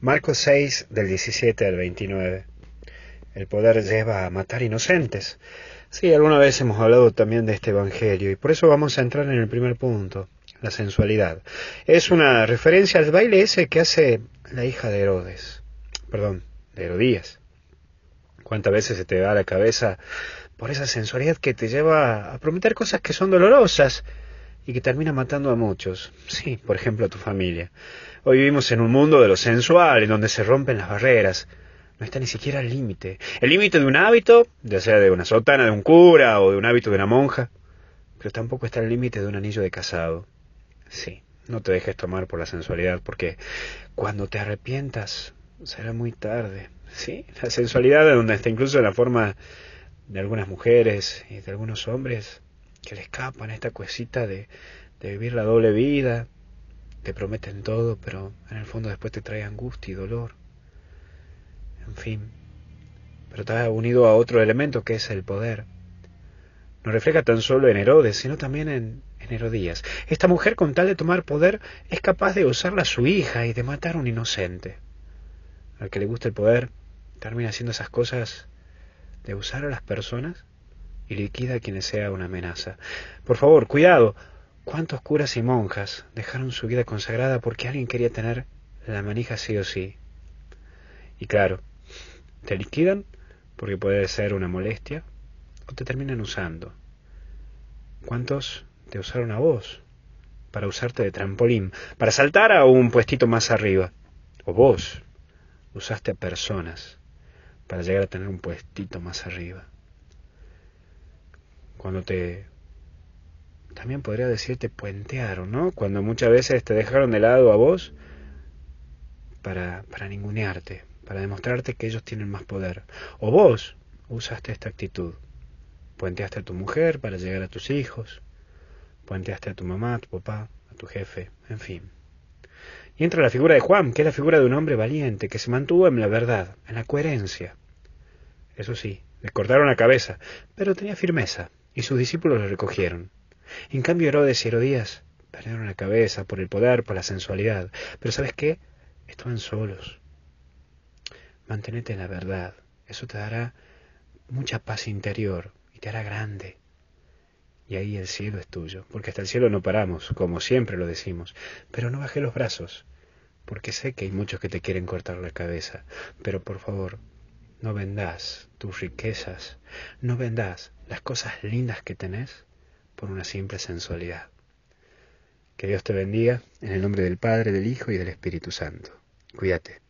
Marcos 6 del 17 al 29. El poder lleva a matar inocentes. Sí, alguna vez hemos hablado también de este Evangelio y por eso vamos a entrar en el primer punto, la sensualidad. Es una referencia al baile ese que hace la hija de Herodes, perdón, de Herodías. ¿Cuántas veces se te da la cabeza por esa sensualidad que te lleva a prometer cosas que son dolorosas y que termina matando a muchos? Sí, por ejemplo a tu familia. Hoy vivimos en un mundo de lo sensual, en donde se rompen las barreras. No está ni siquiera el límite. El límite de un hábito, ya sea de una sotana de un cura o de un hábito de una monja, pero tampoco está el límite de un anillo de casado. Sí, no te dejes tomar por la sensualidad, porque cuando te arrepientas será muy tarde. Sí, la sensualidad donde está incluso en la forma de algunas mujeres y de algunos hombres que le escapan esta cuesita de, de vivir la doble vida, te prometen todo, pero en el fondo después te trae angustia y dolor. En fin, pero está unido a otro elemento que es el poder. No refleja tan solo en Herodes, sino también en, en Herodías. Esta mujer, con tal de tomar poder, es capaz de usarla a su hija y de matar a un inocente. Al que le gusta el poder, termina haciendo esas cosas de usar a las personas y liquida a quienes sea una amenaza. Por favor, cuidado, ¿Cuántos curas y monjas dejaron su vida consagrada porque alguien quería tener la manija sí o sí? Y claro, te liquidan porque puede ser una molestia o te terminan usando. ¿Cuántos te usaron a vos para usarte de trampolín, para saltar a un puestito más arriba? O vos usaste a personas para llegar a tener un puestito más arriba. Cuando te también podría decirte puentearon, ¿no? Cuando muchas veces te dejaron de lado a vos para, para ningunearte, para demostrarte que ellos tienen más poder. O vos usaste esta actitud. Puenteaste a tu mujer para llegar a tus hijos, puenteaste a tu mamá, a tu papá, a tu jefe, en fin. Y entra la figura de Juan, que es la figura de un hombre valiente, que se mantuvo en la verdad, en la coherencia. Eso sí, le cortaron la cabeza, pero tenía firmeza, y sus discípulos le recogieron. En cambio, Herodes y Herodías perdieron la cabeza por el poder, por la sensualidad. Pero ¿sabes qué? Estaban solos. Mantenete en la verdad. Eso te dará mucha paz interior y te hará grande. Y ahí el cielo es tuyo, porque hasta el cielo no paramos, como siempre lo decimos. Pero no bajes los brazos, porque sé que hay muchos que te quieren cortar la cabeza. Pero por favor, no vendás tus riquezas, no vendás las cosas lindas que tenés por una simple sensualidad. Que Dios te bendiga en el nombre del Padre, del Hijo y del Espíritu Santo. Cuídate.